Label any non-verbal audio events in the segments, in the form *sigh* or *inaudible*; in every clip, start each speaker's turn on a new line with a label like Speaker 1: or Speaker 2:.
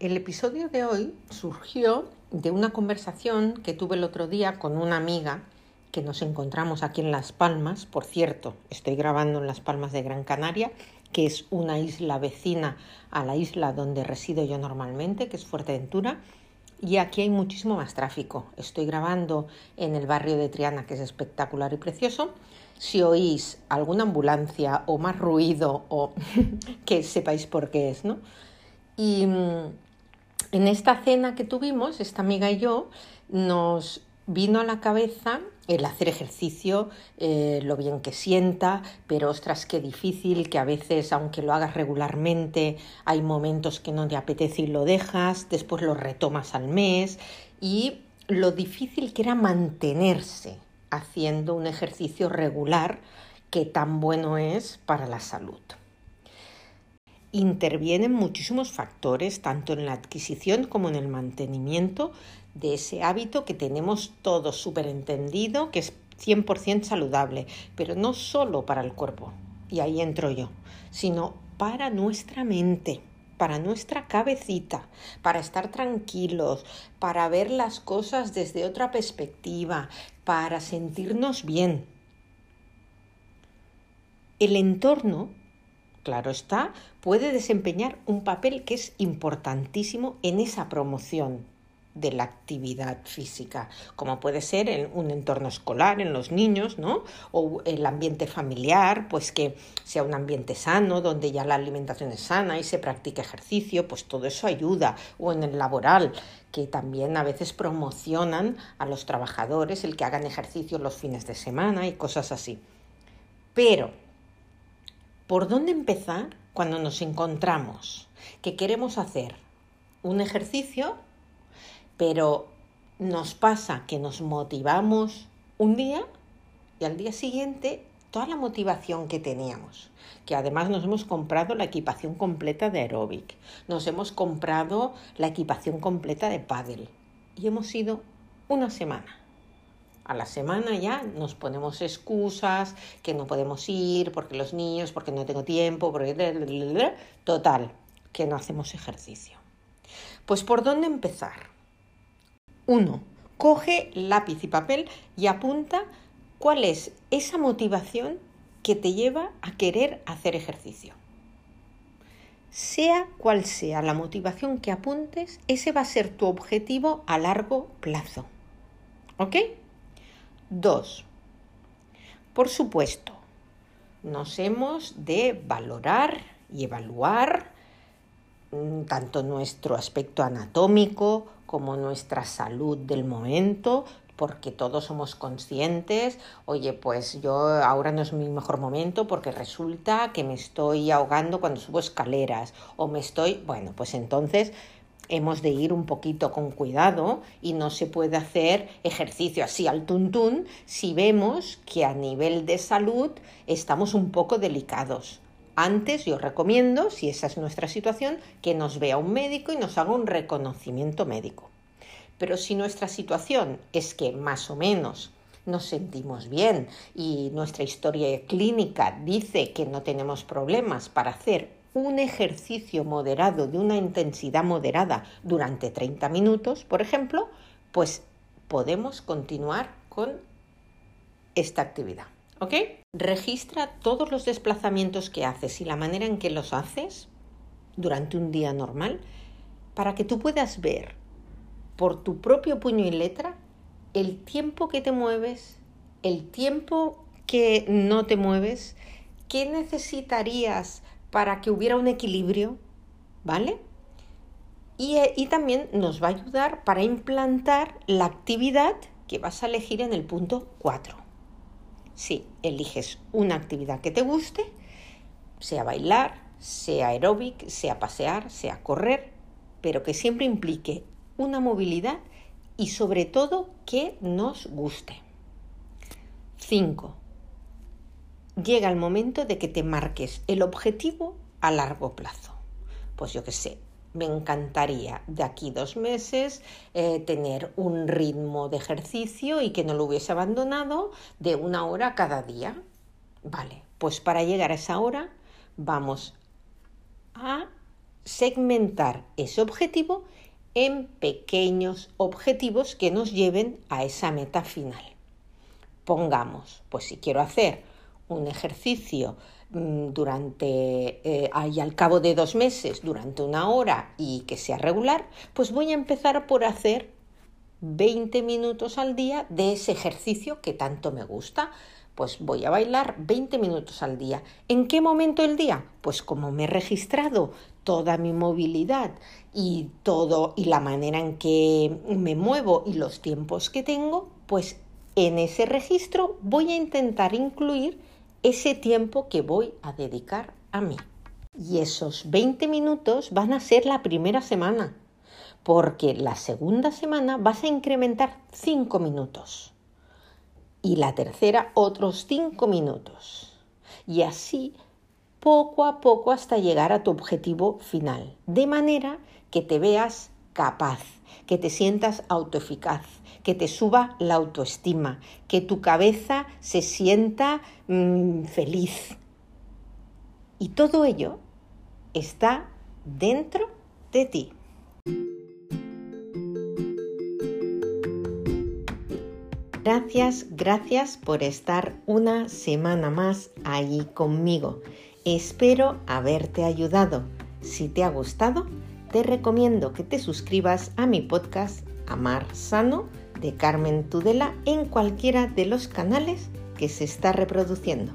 Speaker 1: El episodio de hoy surgió de una conversación que tuve el otro día con una amiga que nos encontramos aquí en Las Palmas. Por cierto, estoy grabando en Las Palmas de Gran Canaria, que es una isla vecina a la isla donde resido yo normalmente, que es Fuerteventura. Y aquí hay muchísimo más tráfico. Estoy grabando en el barrio de Triana, que es espectacular y precioso. Si oís alguna ambulancia o más ruido, o *laughs* que sepáis por qué es, ¿no? Y mm, en esta cena que tuvimos, esta amiga y yo, nos vino a la cabeza el hacer ejercicio, eh, lo bien que sienta, pero ostras, qué difícil, que a veces, aunque lo hagas regularmente, hay momentos que no te apetece y lo dejas, después lo retomas al mes, y lo difícil que era mantenerse haciendo un ejercicio regular que tan bueno es para la salud intervienen muchísimos factores, tanto en la adquisición como en el mantenimiento de ese hábito que tenemos todos súper entendido, que es 100% saludable, pero no solo para el cuerpo, y ahí entro yo, sino para nuestra mente, para nuestra cabecita, para estar tranquilos, para ver las cosas desde otra perspectiva, para sentirnos bien. El entorno claro está, puede desempeñar un papel que es importantísimo en esa promoción de la actividad física, como puede ser en un entorno escolar, en los niños, ¿no? O el ambiente familiar, pues que sea un ambiente sano, donde ya la alimentación es sana y se practica ejercicio, pues todo eso ayuda. O en el laboral, que también a veces promocionan a los trabajadores el que hagan ejercicio los fines de semana y cosas así. Pero ¿Por dónde empezar cuando nos encontramos que queremos hacer un ejercicio, pero nos pasa que nos motivamos un día y al día siguiente toda la motivación que teníamos, que además nos hemos comprado la equipación completa de aeróbic, nos hemos comprado la equipación completa de paddle y hemos ido una semana a la semana ya nos ponemos excusas, que no podemos ir porque los niños, porque no tengo tiempo, porque... Total, que no hacemos ejercicio. Pues ¿por dónde empezar? Uno, coge lápiz y papel y apunta cuál es esa motivación que te lleva a querer hacer ejercicio. Sea cual sea la motivación que apuntes, ese va a ser tu objetivo a largo plazo. ¿Ok? 2. Por supuesto, nos hemos de valorar y evaluar mm, tanto nuestro aspecto anatómico como nuestra salud del momento, porque todos somos conscientes, oye, pues yo ahora no es mi mejor momento porque resulta que me estoy ahogando cuando subo escaleras o me estoy, bueno, pues entonces hemos de ir un poquito con cuidado y no se puede hacer ejercicio así al tuntún si vemos que a nivel de salud estamos un poco delicados. Antes yo recomiendo, si esa es nuestra situación, que nos vea un médico y nos haga un reconocimiento médico. Pero si nuestra situación es que más o menos nos sentimos bien y nuestra historia clínica dice que no tenemos problemas para hacer un ejercicio moderado de una intensidad moderada durante 30 minutos, por ejemplo, pues podemos continuar con esta actividad. ¿Ok? Registra todos los desplazamientos que haces y la manera en que los haces durante un día normal para que tú puedas ver por tu propio puño y letra el tiempo que te mueves, el tiempo que no te mueves, qué necesitarías para que hubiera un equilibrio, ¿vale? Eh, y, también nos va a ayudar para implantar la actividad que vas a elegir en el punto 4. Si eliges una actividad que te guste, sea bailar, sea aeróbic, sea pasear, sea correr, pero que siempre implique una movilidad y sobre todo que nos guste. 5. Llega el momento de que te marques el objetivo a largo plazo. Pues yo qué sé, me encantaría de aquí dos meses eh, tener un ritmo de ejercicio y que no lo hubiese abandonado de una hora cada día. Vale, pues para llegar a esa hora vamos a segmentar ese objetivo en pequeños objetivos que nos lleven a esa meta final. Pongamos, pues si quiero hacer un ejercicio mm, durante eh, y al cabo de dos meses, durante una hora y que sea regular, pues voy a empezar por hacer 20 minutos al día de ese ejercicio que tanto me gusta. Pues voy a bailar 20 minutos al día. ¿En qué momento del día? Pues como me he registrado toda mi movilidad y todo y la manera en que me muevo y los tiempos que tengo, pues en ese registro voy a intentar incluir ese tiempo que voy a dedicar a mí. Y esos 20 minutos van a ser la primera semana, porque la segunda semana vas a incrementar 5 minutos y la tercera otros 5 minutos. Y así poco a poco hasta llegar a tu objetivo final, de manera que te veas capaz, que te sientas autoeficaz, que te suba la autoestima, que tu cabeza se sienta mm, feliz. Y todo ello está dentro de ti. Gracias, gracias por estar una semana más ahí conmigo. Espero haberte ayudado. Si te ha gustado, te recomiendo que te suscribas a mi podcast Amar Sano de Carmen Tudela en cualquiera de los canales que se está reproduciendo.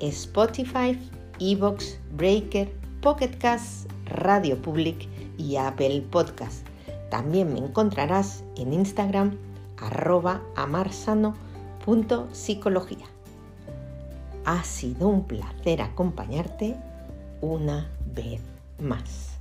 Speaker 1: Spotify, Evox, Breaker, Pocket Cast, Radio Public y Apple Podcast. También me encontrarás en Instagram arroba amarsano.psicología. Ha sido un placer acompañarte una vez más.